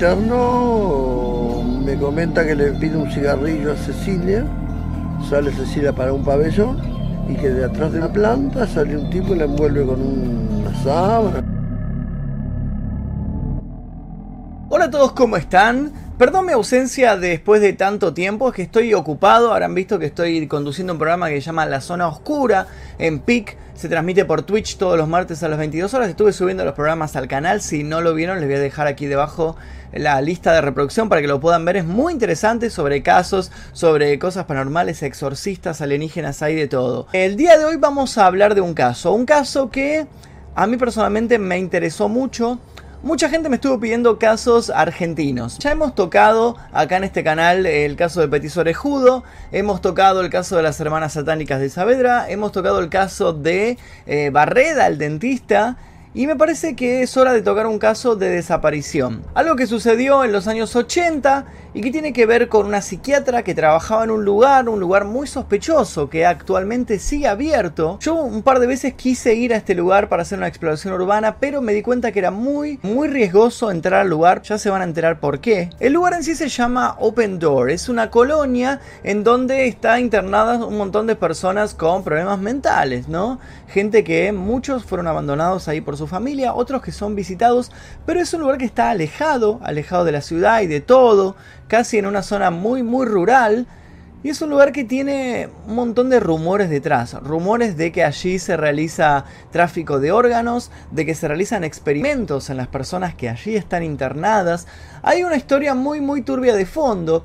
me comenta que le pide un cigarrillo a Cecilia, sale Cecilia para un pabellón y que de atrás de la planta sale un tipo y la envuelve con una sábana. Hola a todos, ¿cómo están? Perdón mi ausencia después de tanto tiempo, es que estoy ocupado, habrán visto que estoy conduciendo un programa que se llama La Zona Oscura en PIC, se transmite por Twitch todos los martes a las 22 horas, estuve subiendo los programas al canal, si no lo vieron les voy a dejar aquí debajo la lista de reproducción para que lo puedan ver, es muy interesante sobre casos, sobre cosas paranormales, exorcistas, alienígenas, hay de todo. El día de hoy vamos a hablar de un caso, un caso que a mí personalmente me interesó mucho, Mucha gente me estuvo pidiendo casos argentinos. Ya hemos tocado acá en este canal el caso de Petiso Orejudo, hemos tocado el caso de las hermanas satánicas de Saavedra, hemos tocado el caso de eh, Barreda, el dentista, y me parece que es hora de tocar un caso de desaparición. Algo que sucedió en los años 80 y que tiene que ver con una psiquiatra que trabajaba en un lugar, un lugar muy sospechoso que actualmente sigue abierto. Yo un par de veces quise ir a este lugar para hacer una exploración urbana, pero me di cuenta que era muy, muy riesgoso entrar al lugar. Ya se van a enterar por qué. El lugar en sí se llama Open Door. Es una colonia en donde está internadas un montón de personas con problemas mentales, ¿no? Gente que muchos fueron abandonados ahí por su familia, otros que son visitados, pero es un lugar que está alejado, alejado de la ciudad y de todo, casi en una zona muy muy rural. Y es un lugar que tiene un montón de rumores detrás. Rumores de que allí se realiza tráfico de órganos, de que se realizan experimentos en las personas que allí están internadas. Hay una historia muy muy turbia de fondo.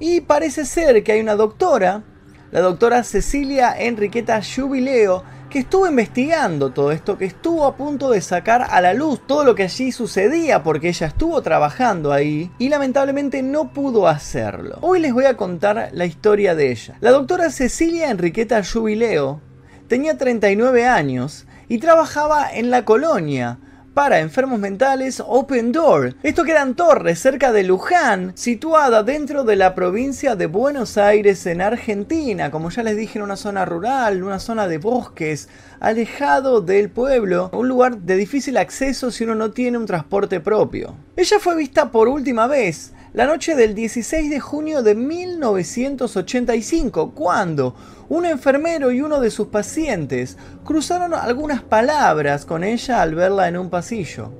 Y parece ser que hay una doctora, la doctora Cecilia Enriqueta Jubileo, que estuvo investigando todo esto, que estuvo a punto de sacar a la luz todo lo que allí sucedía porque ella estuvo trabajando ahí y lamentablemente no pudo hacerlo. Hoy les voy a contar la historia de ella. La doctora Cecilia Enriqueta Jubileo tenía 39 años y trabajaba en la colonia, para enfermos mentales Open Door. Esto queda en Torres, cerca de Luján, situada dentro de la provincia de Buenos Aires en Argentina, como ya les dije, en una zona rural, una zona de bosques, alejado del pueblo, un lugar de difícil acceso si uno no tiene un transporte propio. Ella fue vista por última vez la noche del 16 de junio de 1985, cuando un enfermero y uno de sus pacientes cruzaron algunas palabras con ella al verla en un pasillo.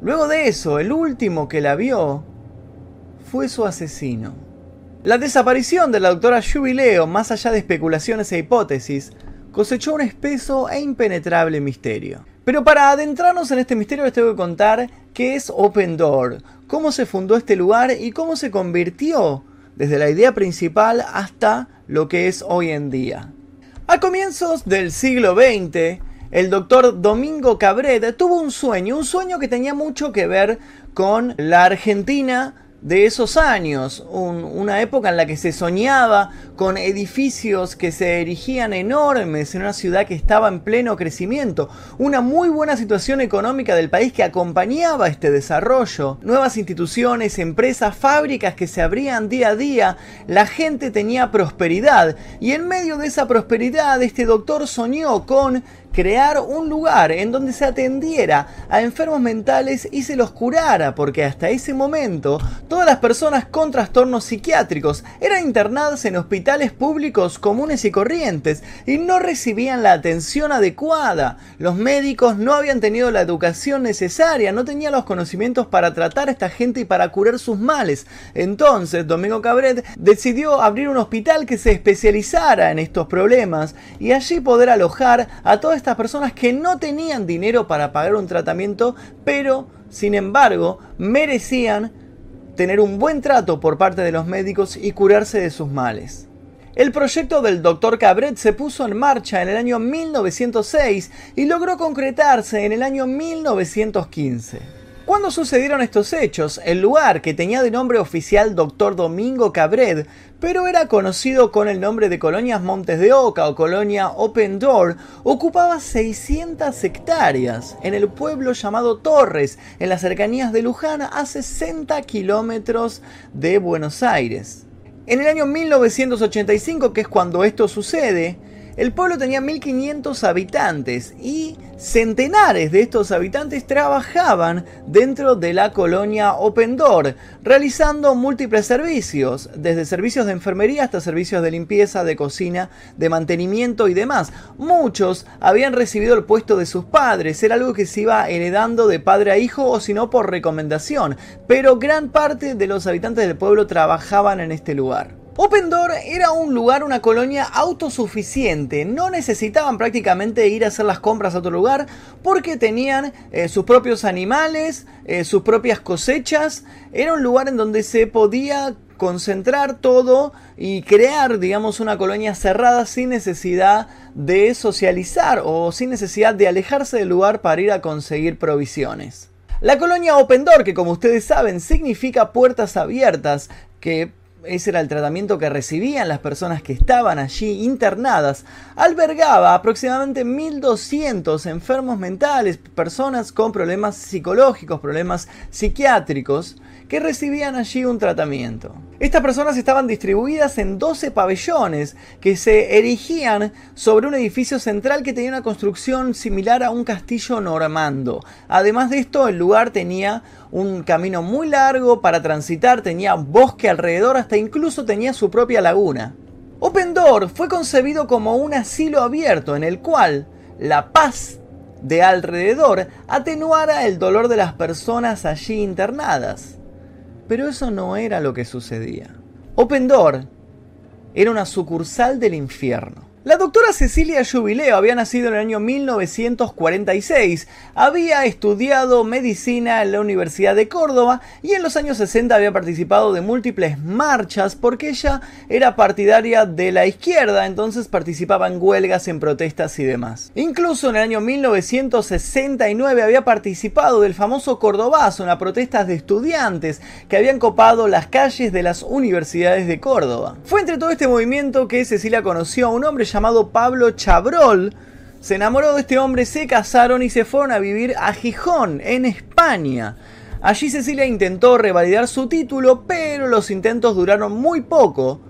Luego de eso, el último que la vio fue su asesino. La desaparición de la doctora Jubileo, más allá de especulaciones e hipótesis, cosechó un espeso e impenetrable misterio. Pero para adentrarnos en este misterio les tengo que contar qué es Open Door, cómo se fundó este lugar y cómo se convirtió desde la idea principal hasta lo que es hoy en día. A comienzos del siglo XX, el doctor Domingo Cabret tuvo un sueño, un sueño que tenía mucho que ver con la Argentina de esos años, una época en la que se soñaba con edificios que se erigían enormes en una ciudad que estaba en pleno crecimiento, una muy buena situación económica del país que acompañaba este desarrollo, nuevas instituciones, empresas, fábricas que se abrían día a día, la gente tenía prosperidad. Y en medio de esa prosperidad este doctor soñó con crear un lugar en donde se atendiera a enfermos mentales y se los curara, porque hasta ese momento todas las personas con trastornos psiquiátricos eran internadas en hospitales públicos comunes y corrientes y no recibían la atención adecuada. Los médicos no habían tenido la educación necesaria, no tenían los conocimientos para tratar a esta gente y para curar sus males. Entonces, Domingo Cabret decidió abrir un hospital que se especializara en estos problemas y allí poder alojar a toda esta estas personas que no tenían dinero para pagar un tratamiento, pero sin embargo merecían tener un buen trato por parte de los médicos y curarse de sus males. El proyecto del Dr. Cabret se puso en marcha en el año 1906 y logró concretarse en el año 1915. Cuando sucedieron estos hechos, el lugar, que tenía de nombre oficial Dr. Domingo Cabred, pero era conocido con el nombre de Colonias Montes de Oca o Colonia Open Door, ocupaba 600 hectáreas en el pueblo llamado Torres, en las cercanías de Luján, a 60 kilómetros de Buenos Aires. En el año 1985, que es cuando esto sucede, El pueblo tenía 1500 habitantes y centenares de estos habitantes trabajaban dentro de la colonia Open Door, realizando múltiples servicios, desde servicios de enfermería hasta servicios de limpieza, de cocina, de mantenimiento y demás. Muchos habían recibido el puesto de sus padres, era algo que se iba heredando de padre a hijo o si no por recomendación, pero gran parte de los habitantes del pueblo trabajaban en este lugar. Open Door era un lugar, una colonia autosuficiente. No necesitaban prácticamente ir a hacer las compras a otro lugar porque tenían eh, sus propios animales, eh, sus propias cosechas. Era un lugar en donde se podía concentrar todo y crear, digamos, una colonia cerrada sin necesidad de socializar o sin necesidad de alejarse del lugar para ir a conseguir provisiones. La colonia Open Door, que como ustedes saben significa puertas abiertas, que ese era el tratamiento que recibían las personas que estaban allí internadas, albergaba aproximadamente 1.200 enfermos mentales, personas con problemas psicológicos, problemas psiquiátricos, que recibían allí un tratamiento. Estas personas estaban distribuidas en 12 pabellones que se erigían sobre un edificio central que tenía una construcción similar a un castillo normando. Además de esto, el lugar tenía un camino muy largo para transitar, tenía bosque alrededor, hasta incluso tenía su propia laguna. Open Door fue concebido como un asilo abierto en el cual la paz de alrededor atenuara el dolor de las personas allí internadas. Pero eso no era lo que sucedía. Open Door era una sucursal del infierno. La doctora Cecilia Jubileo había nacido en el año 1946, había estudiado medicina en la Universidad de Córdoba y en los años 60 había participado de múltiples marchas porque ella era partidaria de la izquierda, entonces participaba en huelgas, en protestas y demás. Incluso en el año 1969 había participado del famoso Cordobazo, una protestas de estudiantes que habían copado las calles de las universidades de Córdoba. Fue entre todo este movimiento que Cecilia conoció a un hombre llamado Pablo Chabrol. Se enamoró de este hombre, se casaron y se fueron a vivir a Gijón, en España. Allí Cecilia intentó revalidar su título, pero los intentos duraron muy poco,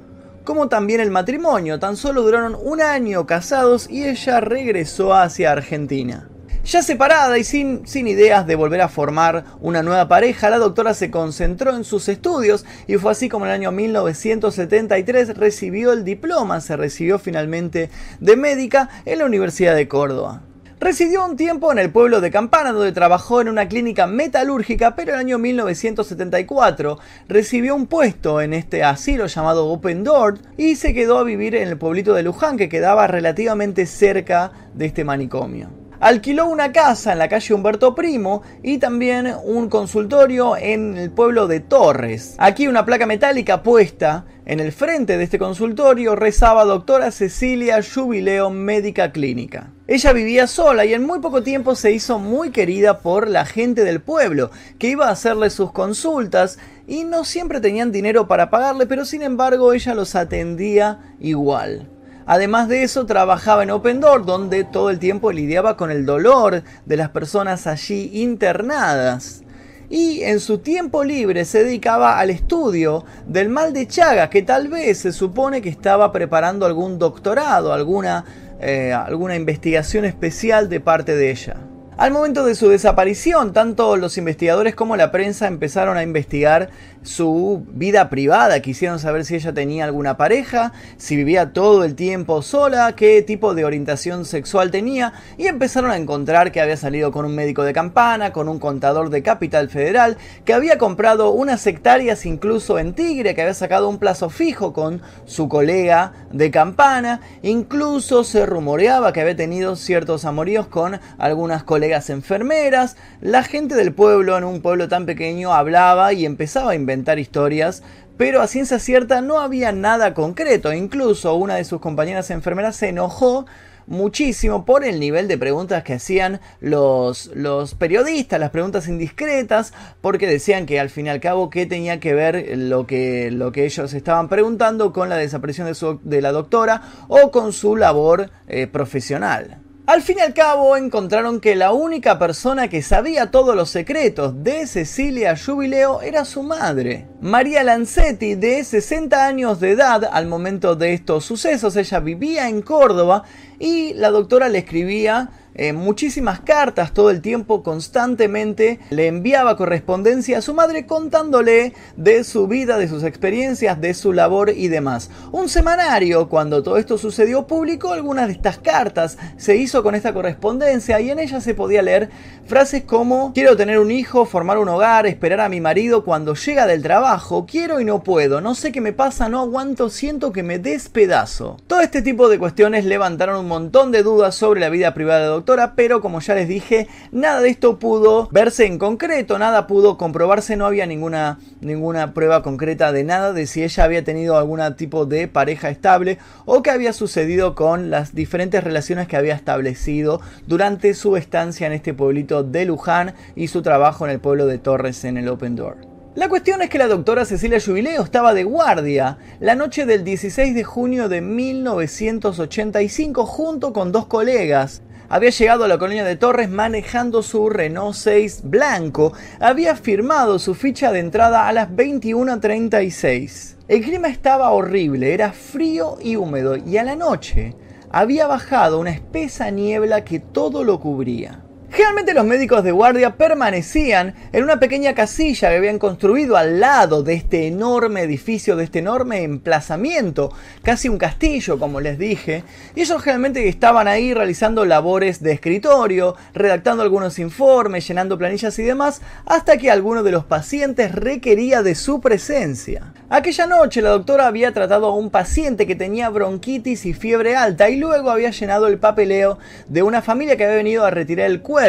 como también el matrimonio, tan solo duraron un año casados y ella regresó hacia Argentina. Ya separada y sin, sin ideas de volver a formar una nueva pareja, la doctora se concentró en sus estudios y fue así como en el año 1973 recibió el diploma, se recibió finalmente de médica en la Universidad de Córdoba. Residió un tiempo en el pueblo de Campana, donde trabajó en una clínica metalúrgica, pero en el año 1974 recibió un puesto en este asilo llamado Open Door y se quedó a vivir en el pueblito de Luján, que quedaba relativamente cerca de este manicomio. Alquiló una casa en la calle Humberto Primo y también un consultorio en el pueblo de Torres. Aquí una placa metálica puesta en el frente de este consultorio rezaba doctora Cecilia Jubileo Médica Clínica. Ella vivía sola y en muy poco tiempo se hizo muy querida por la gente del pueblo, que iba a hacerle sus consultas y no siempre tenían dinero para pagarle, pero sin embargo ella los atendía igual. Además de eso, trabajaba en Open Door, donde todo el tiempo lidiaba con el dolor de las personas allí internadas. Y en su tiempo libre se dedicaba al estudio del mal de Chagas, que tal vez se supone que estaba preparando algún doctorado, alguna, eh, alguna investigación especial de parte de ella. Al momento de su desaparición, tanto los investigadores como la prensa empezaron a investigar su vida privada, quisieron saber si ella tenía alguna pareja, si vivía todo el tiempo sola, qué tipo de orientación sexual tenía y empezaron a encontrar que había salido con un médico de campana, con un contador de Capital Federal, que había comprado unas hectáreas incluso en Tigre, que había sacado un plazo fijo con su colega de campana, incluso se rumoreaba que había tenido ciertos amoríos con algunas colegas enfermeras, la gente del pueblo en un pueblo tan pequeño hablaba y empezaba a inventar historias, pero a ciencia cierta no había nada concreto. Incluso una de sus compañeras enfermeras se enojó muchísimo por el nivel de preguntas que hacían los, los periodistas, las preguntas indiscretas, porque decían que al fin y al cabo qué tenía que ver lo que, lo que ellos estaban preguntando con la desaparición de, su, de la doctora o con su labor eh, profesional. Al fin y al cabo encontraron que la única persona que sabía todos los secretos de Cecilia Jubileo era su madre. María Lancetti, de 60 años de edad al momento de estos sucesos, ella vivía en Córdoba y la doctora le escribía eh, muchísimas cartas todo el tiempo, constantemente le enviaba correspondencia a su madre contándole de su vida, de sus experiencias, de su labor y demás. Un semanario, cuando todo esto sucedió, publicó algunas de estas cartas, se hizo con esta correspondencia y en ella se podía leer frases como quiero tener un hijo, formar un hogar, esperar a mi marido cuando llega del trabajo, quiero y no puedo, no sé qué me pasa, no aguanto, siento que me despedazo. Todo este tipo de cuestiones levantaron un montón de dudas sobre la vida privada de pero como ya les dije, nada de esto pudo verse en concreto, nada pudo comprobarse, no había ninguna, ninguna prueba concreta de nada de si ella había tenido algún tipo de pareja estable o qué había sucedido con las diferentes relaciones que había establecido durante su estancia en este pueblito de Luján y su trabajo en el pueblo de Torres en el Open Door. La cuestión es que la doctora Cecilia Jubileo estaba de guardia la noche del 16 de junio de 1985 junto con dos colegas había llegado a la colonia de Torres manejando su Renault 6 blanco. Había firmado su ficha de entrada a las 21.36. El clima estaba horrible, era frío y húmedo y a la noche había bajado una espesa niebla que todo lo cubría. Generalmente los médicos de guardia permanecían en una pequeña casilla que habían construido al lado de este enorme edificio, de este enorme emplazamiento, casi un castillo como les dije, y ellos generalmente estaban ahí realizando labores de escritorio, redactando algunos informes, llenando planillas y demás, hasta que alguno de los pacientes requería de su presencia. Aquella noche la doctora había tratado a un paciente que tenía bronquitis y fiebre alta y luego había llenado el papeleo de una familia que había venido a retirar el cuerpo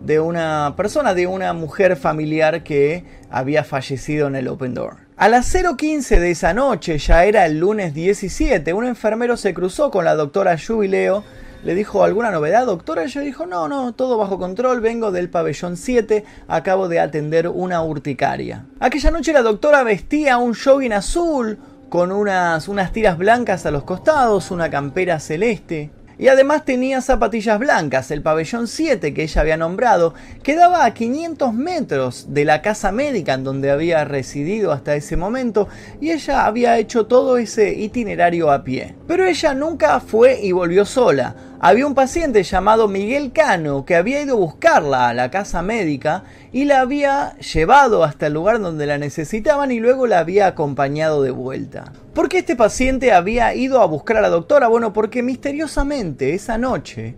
de una persona, de una mujer familiar que había fallecido en el Open Door. A las 0.15 de esa noche, ya era el lunes 17, un enfermero se cruzó con la doctora Jubileo. Le dijo, ¿alguna novedad, doctora? Ella dijo, no, no, todo bajo control, vengo del pabellón 7, acabo de atender una urticaria. Aquella noche la doctora vestía un jogging azul, con unas, unas tiras blancas a los costados, una campera celeste. Y además tenía zapatillas blancas. El pabellón 7 que ella había nombrado quedaba a 500 metros de la casa médica en donde había residido hasta ese momento y ella había hecho todo ese itinerario a pie. Pero ella nunca fue y volvió sola. Había un paciente llamado Miguel Cano que había ido a buscarla a la casa médica y la había llevado hasta el lugar donde la necesitaban y luego la había acompañado de vuelta. ¿Por qué este paciente había ido a buscar a la doctora? Bueno, porque misteriosamente esa noche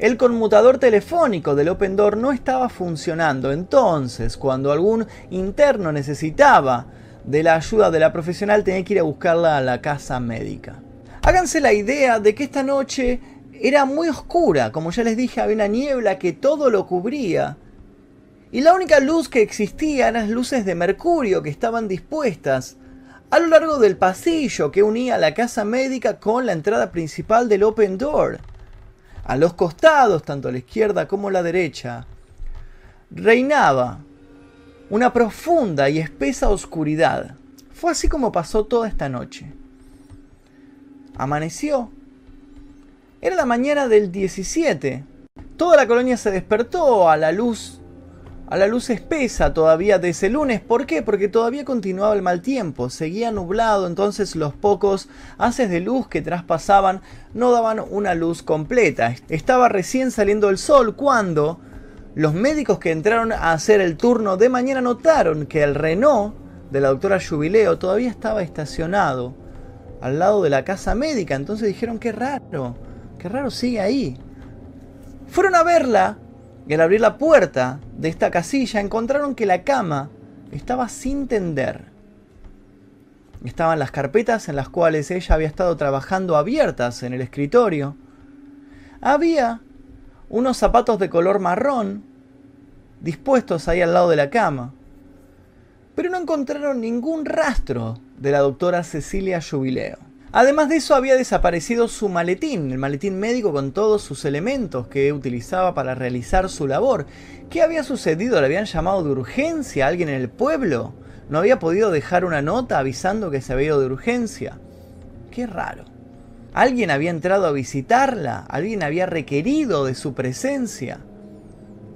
el conmutador telefónico del Open Door no estaba funcionando. Entonces, cuando algún interno necesitaba de la ayuda de la profesional, tenía que ir a buscarla a la casa médica. Háganse la idea de que esta noche era muy oscura, como ya les dije, había una niebla que todo lo cubría. Y la única luz que existía eran las luces de mercurio que estaban dispuestas a lo largo del pasillo que unía la casa médica con la entrada principal del Open Door. A los costados, tanto a la izquierda como a la derecha, reinaba una profunda y espesa oscuridad. Fue así como pasó toda esta noche. Amaneció era la mañana del 17. Toda la colonia se despertó a la luz a la luz espesa todavía de ese lunes. ¿Por qué? Porque todavía continuaba el mal tiempo, seguía nublado, entonces los pocos haces de luz que traspasaban no daban una luz completa. Estaba recién saliendo el sol cuando los médicos que entraron a hacer el turno de mañana notaron que el Renault de la doctora Jubileo todavía estaba estacionado al lado de la casa médica, entonces dijeron qué raro Qué raro, sigue ahí. Fueron a verla y al abrir la puerta de esta casilla encontraron que la cama estaba sin tender. Estaban las carpetas en las cuales ella había estado trabajando abiertas en el escritorio. Había unos zapatos de color marrón dispuestos ahí al lado de la cama. Pero no encontraron ningún rastro de la doctora Cecilia Jubileo. Además de eso había desaparecido su maletín, el maletín médico con todos sus elementos que utilizaba para realizar su labor. ¿Qué había sucedido? ¿Le habían llamado de urgencia a alguien en el pueblo? ¿No había podido dejar una nota avisando que se había ido de urgencia? Qué raro. ¿Alguien había entrado a visitarla? ¿Alguien había requerido de su presencia?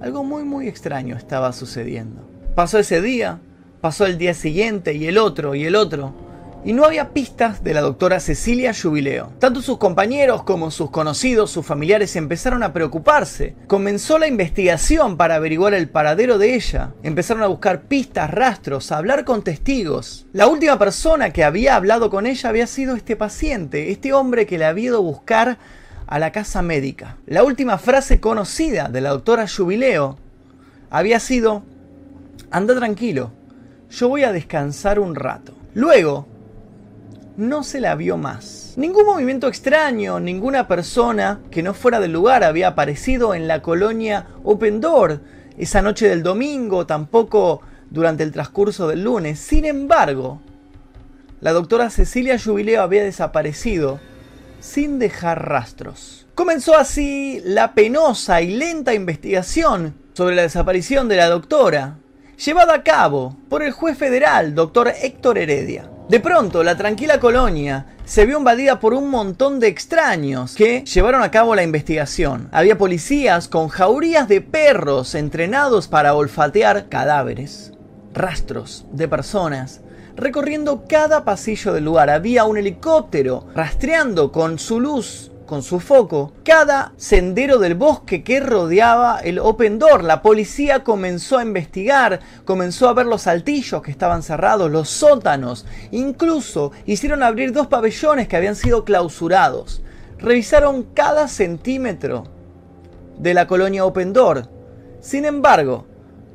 Algo muy muy extraño estaba sucediendo. Pasó ese día, pasó el día siguiente y el otro y el otro y no había pistas de la doctora Cecilia Jubileo. Tanto sus compañeros como sus conocidos, sus familiares empezaron a preocuparse. Comenzó la investigación para averiguar el paradero de ella. Empezaron a buscar pistas, rastros, a hablar con testigos. La última persona que había hablado con ella había sido este paciente, este hombre que le había ido a buscar a la casa médica. La última frase conocida de la doctora Jubileo había sido, anda tranquilo, yo voy a descansar un rato. Luego, no se la vio más. Ningún movimiento extraño, ninguna persona que no fuera del lugar había aparecido en la colonia Open Door esa noche del domingo, tampoco durante el transcurso del lunes. Sin embargo, la doctora Cecilia Jubileo había desaparecido sin dejar rastros. Comenzó así la penosa y lenta investigación sobre la desaparición de la doctora, llevada a cabo por el juez federal, doctor Héctor Heredia. De pronto, la tranquila colonia se vio invadida por un montón de extraños que llevaron a cabo la investigación. Había policías con jaurías de perros entrenados para olfatear cadáveres, rastros de personas, recorriendo cada pasillo del lugar. Había un helicóptero rastreando con su luz con su foco cada sendero del bosque que rodeaba el Open Door. La policía comenzó a investigar, comenzó a ver los altillos que estaban cerrados, los sótanos, incluso hicieron abrir dos pabellones que habían sido clausurados. Revisaron cada centímetro de la colonia Open Door. Sin embargo,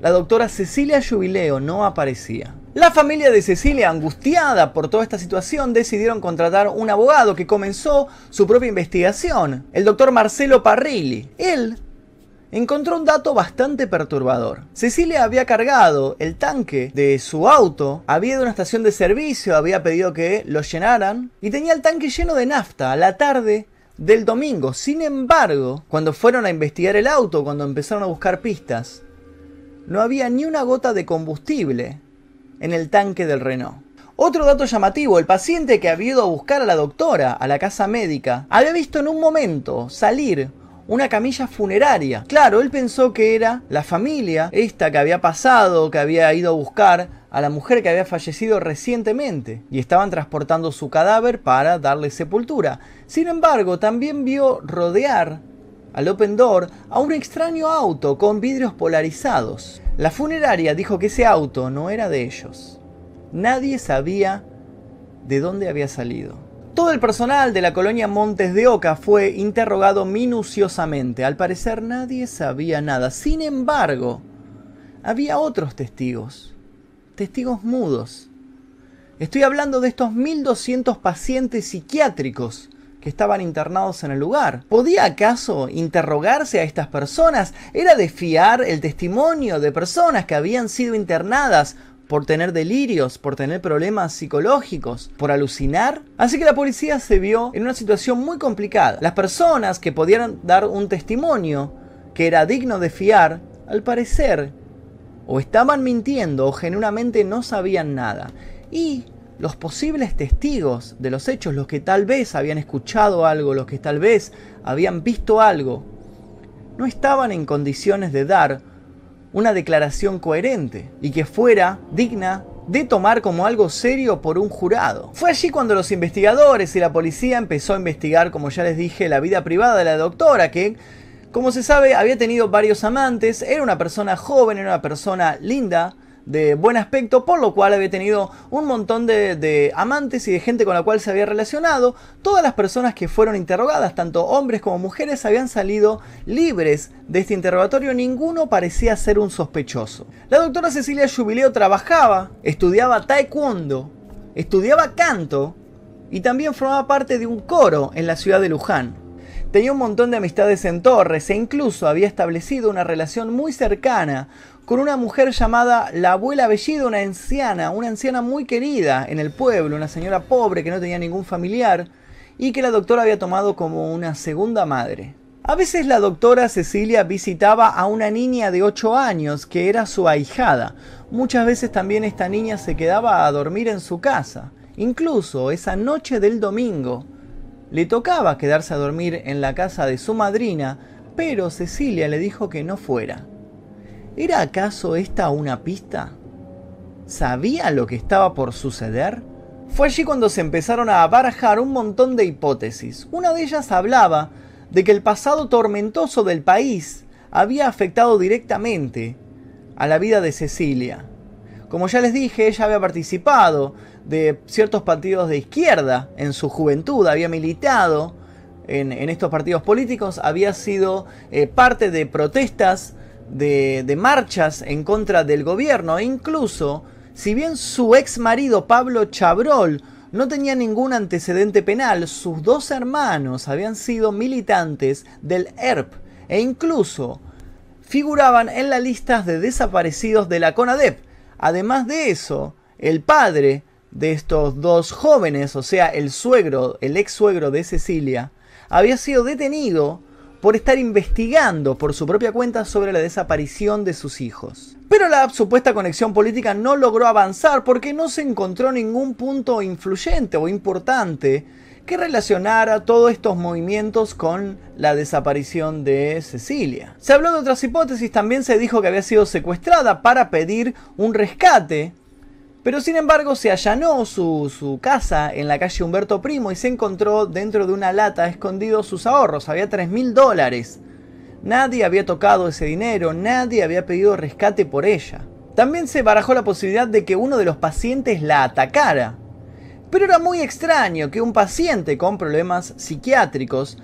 la doctora Cecilia Jubileo no aparecía. La familia de Cecilia, angustiada por toda esta situación, decidieron contratar un abogado que comenzó su propia investigación, el doctor Marcelo Parrilli. Él encontró un dato bastante perturbador. Cecilia había cargado el tanque de su auto, había ido a una estación de servicio, había pedido que lo llenaran y tenía el tanque lleno de nafta a la tarde del domingo. Sin embargo, cuando fueron a investigar el auto, cuando empezaron a buscar pistas, no había ni una gota de combustible en el tanque del Renault. Otro dato llamativo, el paciente que había ido a buscar a la doctora a la casa médica había visto en un momento salir una camilla funeraria. Claro, él pensó que era la familia, esta que había pasado, que había ido a buscar a la mujer que había fallecido recientemente y estaban transportando su cadáver para darle sepultura. Sin embargo, también vio rodear al Open Door a un extraño auto con vidrios polarizados. La funeraria dijo que ese auto no era de ellos. Nadie sabía de dónde había salido. Todo el personal de la colonia Montes de Oca fue interrogado minuciosamente. Al parecer nadie sabía nada. Sin embargo, había otros testigos. Testigos mudos. Estoy hablando de estos 1.200 pacientes psiquiátricos estaban internados en el lugar. ¿Podía acaso interrogarse a estas personas? ¿Era de fiar el testimonio de personas que habían sido internadas por tener delirios, por tener problemas psicológicos, por alucinar. Así que la policía se vio en una situación muy complicada. Las personas que podían dar un testimonio que era digno de fiar, al parecer, o estaban mintiendo o genuinamente no sabían nada. Y los posibles testigos de los hechos, los que tal vez habían escuchado algo, los que tal vez habían visto algo, no estaban en condiciones de dar una declaración coherente y que fuera digna de tomar como algo serio por un jurado. Fue allí cuando los investigadores y la policía empezó a investigar, como ya les dije, la vida privada de la doctora, que, como se sabe, había tenido varios amantes, era una persona joven, era una persona linda, de buen aspecto, por lo cual había tenido un montón de, amantes y de gente con la cual se había relacionado. Todas las personas que fueron interrogadas, tanto hombres como mujeres, habían salido libres de este interrogatorio, ninguno parecía ser un sospechoso. La doctora Cecilia Jubileo trabajaba, estudiaba taekwondo, estudiaba canto y también formaba parte de un coro en la ciudad de Luján. Tenía un montón de amistades en Torres e incluso había establecido una relación muy cercana con una mujer llamada la abuela Bellido, una anciana, una anciana muy querida en el pueblo, una señora pobre que no tenía ningún familiar y que la doctora había tomado como una segunda madre. A veces la doctora Cecilia visitaba a una niña de 8 años que era su ahijada. Muchas veces también esta niña se quedaba a dormir en su casa. Incluso esa noche del domingo, Le tocaba quedarse a dormir en la casa de su madrina, pero Cecilia le dijo que no fuera. ¿Era acaso esta una pista? ¿Sabía lo que estaba por suceder? Fue allí cuando se empezaron a barajar un montón de hipótesis. Una de ellas hablaba de que el pasado tormentoso del país había afectado directamente a la vida de Cecilia. Como ya les dije, ella había participado de ciertos partidos de izquierda en su juventud, había militado en, estos partidos políticos, había sido eh, parte de protestas, de, marchas en contra del gobierno e incluso, si bien su ex marido Pablo Chabrol no tenía ningún antecedente penal, sus dos hermanos habían sido militantes del ERP e incluso figuraban en las listas de desaparecidos de la CONADEP. Además de eso, el padre de estos dos jóvenes, o sea, el suegro, el ex suegro de Cecilia, había sido detenido por estar investigando por su propia cuenta sobre la desaparición de sus hijos. Pero la supuesta conexión política no logró avanzar porque no se encontró ningún punto influyente o importante que relacionara todos estos movimientos con la desaparición de Cecilia. Se habló de otras hipótesis, también se dijo que había sido secuestrada para pedir un rescate pero sin embargo se allanó su, casa en la calle Humberto Primo y se encontró dentro de una lata escondidos sus ahorros. Había 3 mil dólares. Nadie había tocado ese dinero, nadie había pedido rescate por ella. También se barajó la posibilidad de que uno de los pacientes la atacara. Pero era muy extraño que un paciente con problemas psiquiátricos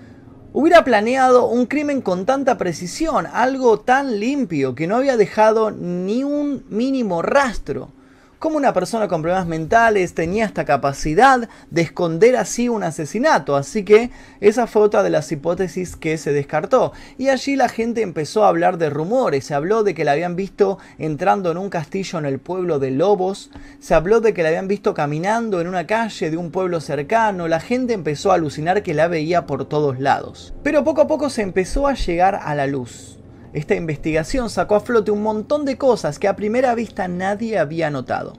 hubiera planeado un crimen con tanta precisión, algo tan limpio que no había dejado ni un mínimo rastro cómo una persona con problemas mentales tenía esta capacidad de esconder así un asesinato. Así que esa fue otra de las hipótesis que se descartó. Y allí la gente empezó a hablar de rumores. Se habló de que la habían visto entrando en un castillo en el pueblo de Lobos. Se habló de que la habían visto caminando en una calle de un pueblo cercano. La gente empezó a alucinar que la veía por todos lados. Pero poco a poco se empezó a llegar a la luz. Esta investigación sacó a flote un montón de cosas que a primera vista nadie había notado.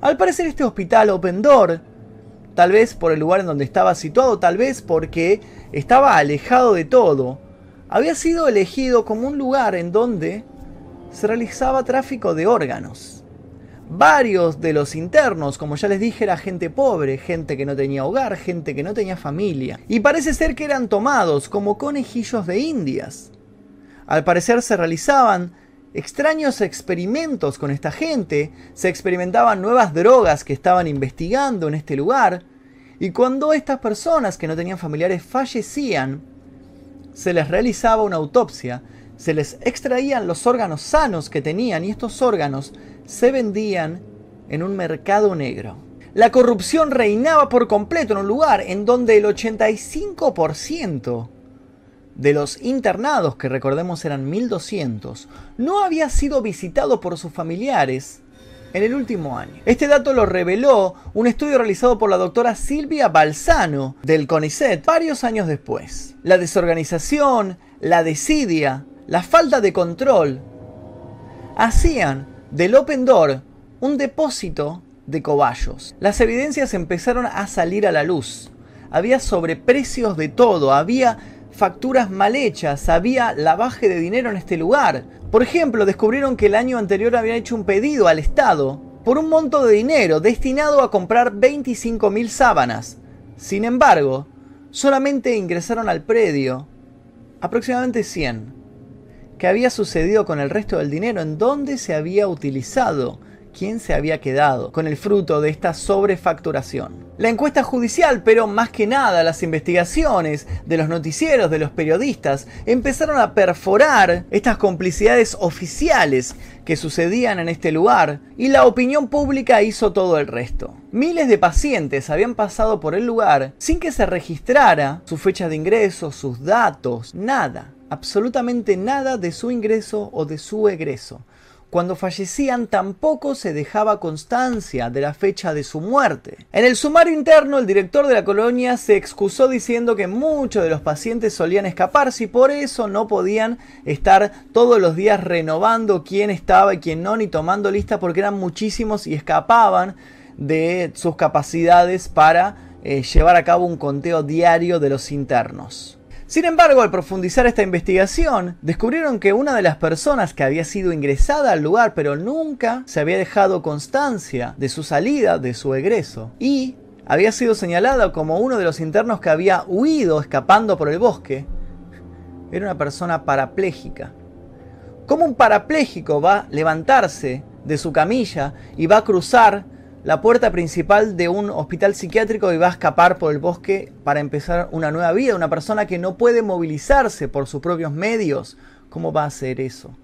Al parecer este hospital Open Door, tal vez por el lugar en donde estaba situado, tal vez porque estaba alejado de todo, había sido elegido como un lugar en donde se realizaba tráfico de órganos. Varios de los internos, como ya les dije, era gente pobre, gente que no tenía hogar, gente que no tenía familia. Y parece ser que eran tomados como conejillos de indias. Al parecer se realizaban extraños experimentos con esta gente, se experimentaban nuevas drogas que estaban investigando en este lugar, y cuando estas personas que no tenían familiares fallecían, se les realizaba una autopsia, se les extraían los órganos sanos que tenían y estos órganos se vendían en un mercado negro. La corrupción reinaba por completo en un lugar en donde el 85% de los internados, que recordemos eran 1200, no había sido visitado por sus familiares en el último año. Este dato lo reveló un estudio realizado por la doctora Silvia Balsano del CONICET varios años después. La desorganización, la desidia, la falta de control hacían del Open Door un depósito de cobayos. Las evidencias empezaron a salir a la luz. Había sobreprecios de todo, había facturas mal hechas, había lavaje de dinero en este lugar. Por ejemplo, descubrieron que el año anterior habían hecho un pedido al Estado por un monto de dinero destinado a comprar 25.000 sábanas. Sin embargo, solamente ingresaron al predio aproximadamente 100. ¿Qué había sucedido con el resto del dinero? ¿En dónde se había utilizado? Quién se había quedado con el fruto de esta sobrefacturación. La encuesta judicial, pero más que nada las investigaciones de los noticieros, de los periodistas, empezaron a perforar estas complicidades oficiales que sucedían en este lugar y la opinión pública hizo todo el resto. Miles de pacientes habían pasado por el lugar sin que se registrara su fecha de ingreso, sus datos, nada, absolutamente nada de su ingreso o de su egreso. Cuando fallecían tampoco se dejaba constancia de la fecha de su muerte. En el sumario interno, el director de la colonia se excusó diciendo que muchos de los pacientes solían escaparse y por eso no podían estar todos los días renovando quién estaba y quién no, ni tomando lista porque eran muchísimos y escapaban de sus capacidades para eh, llevar a cabo un conteo diario de los internos. Sin embargo, al profundizar esta investigación, descubrieron que una de las personas que había sido ingresada al lugar pero nunca se había dejado constancia de su salida, de su egreso, y había sido señalada como uno de los internos que había huido escapando por el bosque, era una persona parapléjica. ¿Cómo un parapléjico va a levantarse de su camilla y va a cruzar la puerta principal de un hospital psiquiátrico y va a escapar por el bosque para empezar una nueva vida? Una persona que no puede movilizarse por sus propios medios. ¿Cómo va a hacer eso?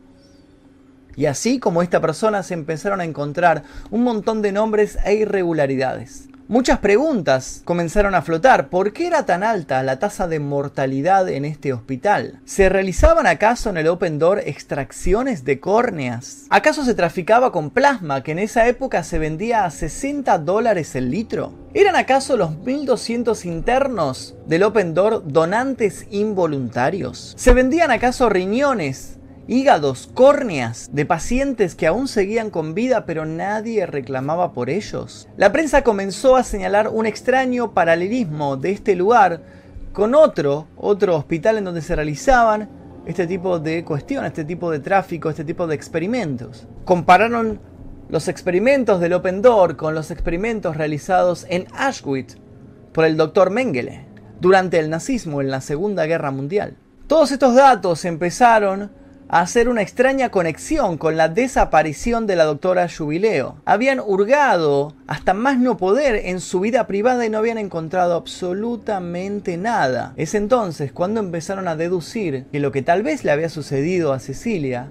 Y así como esta persona se empezaron a encontrar un montón de nombres e irregularidades. Muchas preguntas comenzaron a flotar. ¿Por qué era tan alta la tasa de mortalidad en este hospital? ¿Se realizaban acaso en el Open Door extracciones de córneas? ¿Acaso se traficaba con plasma que en esa época se vendía a 60 dólares el litro? ¿Eran acaso los 1200 internos del Open Door donantes involuntarios? ¿Se vendían acaso riñones hígados, córneas de pacientes que aún seguían con vida pero nadie reclamaba por ellos. La prensa comenzó a señalar un extraño paralelismo de este lugar con otro, otro hospital en donde se realizaban este tipo de cuestiones, este tipo de tráfico, este tipo de experimentos. Compararon los experimentos del Open Door con los experimentos realizados en Auschwitz por el doctor Mengele durante el nazismo en la Segunda Guerra Mundial. Todos estos datos empezaron hacer una extraña conexión con la desaparición de la doctora Jubileo. Habían hurgado hasta más no poder en su vida privada y no habían encontrado absolutamente nada. Es entonces cuando empezaron a deducir que lo que tal vez le había sucedido a Cecilia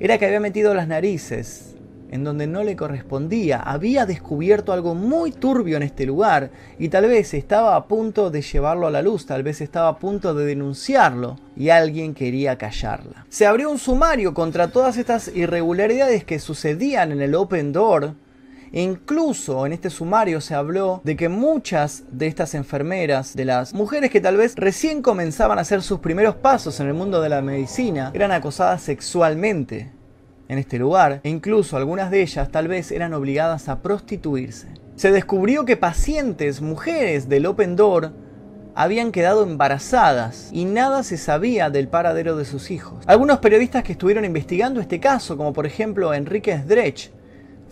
era que había metido las narices en donde no le correspondía. Había descubierto algo muy turbio en este lugar y tal vez estaba a punto de llevarlo a la luz, tal vez estaba a punto de denunciarlo y alguien quería callarla. Se abrió un sumario contra todas estas irregularidades que sucedían en el Open Door. E incluso en este sumario se habló de que muchas de estas enfermeras, de las mujeres que tal vez recién comenzaban a hacer sus primeros pasos en el mundo de la medicina, eran acosadas sexualmente en este lugar e incluso algunas de ellas tal vez eran obligadas a prostituirse. Se descubrió que pacientes, mujeres del Open Door, habían quedado embarazadas y nada se sabía del paradero de sus hijos. Algunos periodistas que estuvieron investigando este caso, como por ejemplo Enrique Sdrech,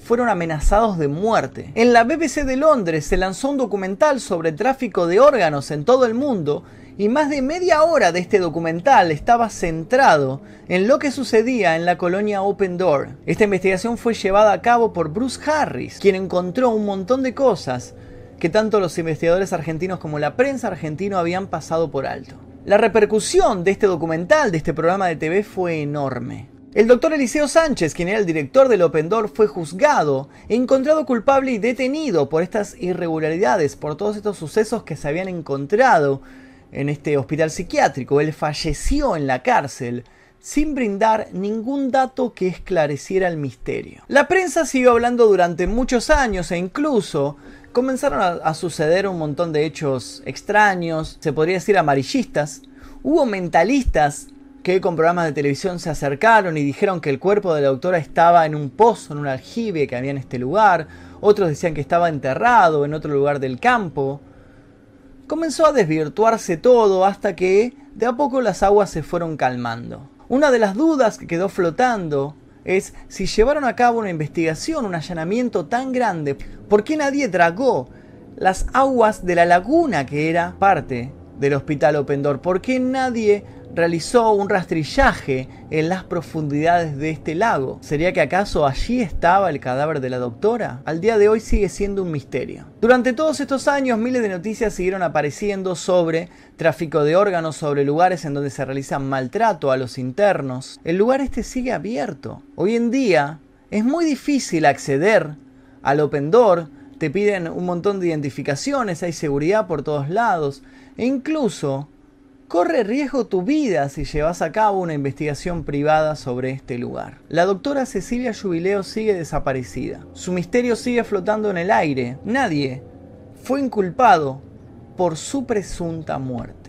fueron amenazados de muerte. En la BBC de Londres se lanzó un documental sobre tráfico de órganos en todo el mundo y más de media hora de este documental estaba centrado en lo que sucedía en la colonia Open Door. Esta investigación fue llevada a cabo por Bruce Harris, quien encontró un montón de cosas que tanto los investigadores argentinos como la prensa argentina habían pasado por alto. La repercusión de este documental, de este programa de TV, fue enorme. El doctor Eliseo Sánchez, quien era el director del Open Door, fue juzgado, encontrado culpable y detenido por estas irregularidades, por todos estos sucesos que se habían encontrado en este hospital psiquiátrico. Él falleció en la cárcel sin brindar ningún dato que esclareciera el misterio. La prensa siguió hablando durante muchos años e incluso comenzaron a, suceder un montón de hechos extraños, se podría decir amarillistas. Hubo mentalistas que con programas de televisión se acercaron y dijeron que el cuerpo de la doctora estaba en un pozo, en un aljibe que había en este lugar. Otros decían que estaba enterrado en otro lugar del campo comenzó a desvirtuarse todo hasta que de a poco las aguas se fueron calmando. Una de las dudas que quedó flotando es si llevaron a cabo una investigación, un allanamiento tan grande, ¿por qué nadie dragó las aguas de la laguna que era parte del hospital Open Door? ¿Por qué nadie realizó un rastrillaje en las profundidades de este lago. ¿Sería que acaso allí estaba el cadáver de la doctora? Al día de hoy sigue siendo un misterio. Durante todos estos años miles de noticias siguieron apareciendo sobre tráfico de órganos, sobre lugares en donde se realiza maltrato a los internos. El lugar este sigue abierto. Hoy en día es muy difícil acceder al Open Door, te piden un montón de identificaciones, hay seguridad por todos lados e incluso Corre riesgo tu vida si llevas a cabo una investigación privada sobre este lugar. La doctora Cecilia Jubileo sigue desaparecida. Su misterio sigue flotando en el aire. Nadie fue inculpado por su presunta muerte.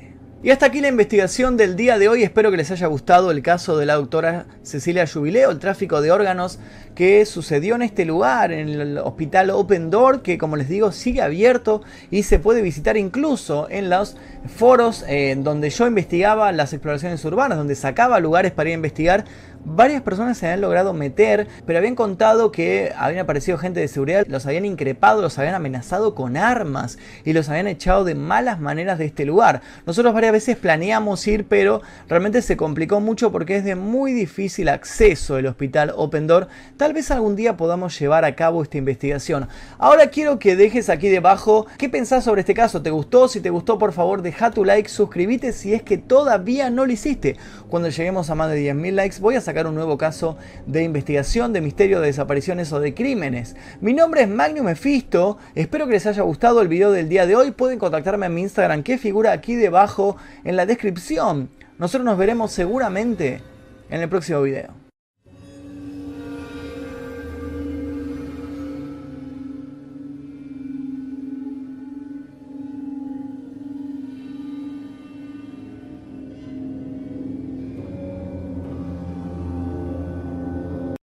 Y hasta aquí la investigación del día de hoy. Espero que les haya gustado el caso de la doctora Cecilia Jubileo, el tráfico de órganos que sucedió en este lugar, en el hospital Open Door, que como les digo sigue abierto y se puede visitar incluso en los foros eh, donde yo investigaba las exploraciones urbanas, donde sacaba lugares para ir a investigar varias personas se habían logrado meter, pero habían contado que habían aparecido gente de seguridad, los habían increpado, los habían amenazado con armas y los habían echado de malas maneras de este lugar. Nosotros varias veces planeamos ir, pero realmente se complicó mucho porque es de muy difícil acceso el hospital Open Door. Tal vez algún día podamos llevar a cabo esta investigación. Ahora quiero que dejes aquí debajo qué pensás sobre este caso. ¿Te gustó? Si te gustó, por favor, deja tu like, suscríbete si es que todavía no lo hiciste. Cuando lleguemos a más de 10.000 likes, voy a sacar un nuevo caso de investigación de misterio de desapariciones o de crímenes. Mi nombre es Magnum Mephisto, espero que les haya gustado el video del día de hoy. Pueden contactarme en mi Instagram que figura aquí debajo en la descripción. Nosotros nos veremos seguramente en el próximo video.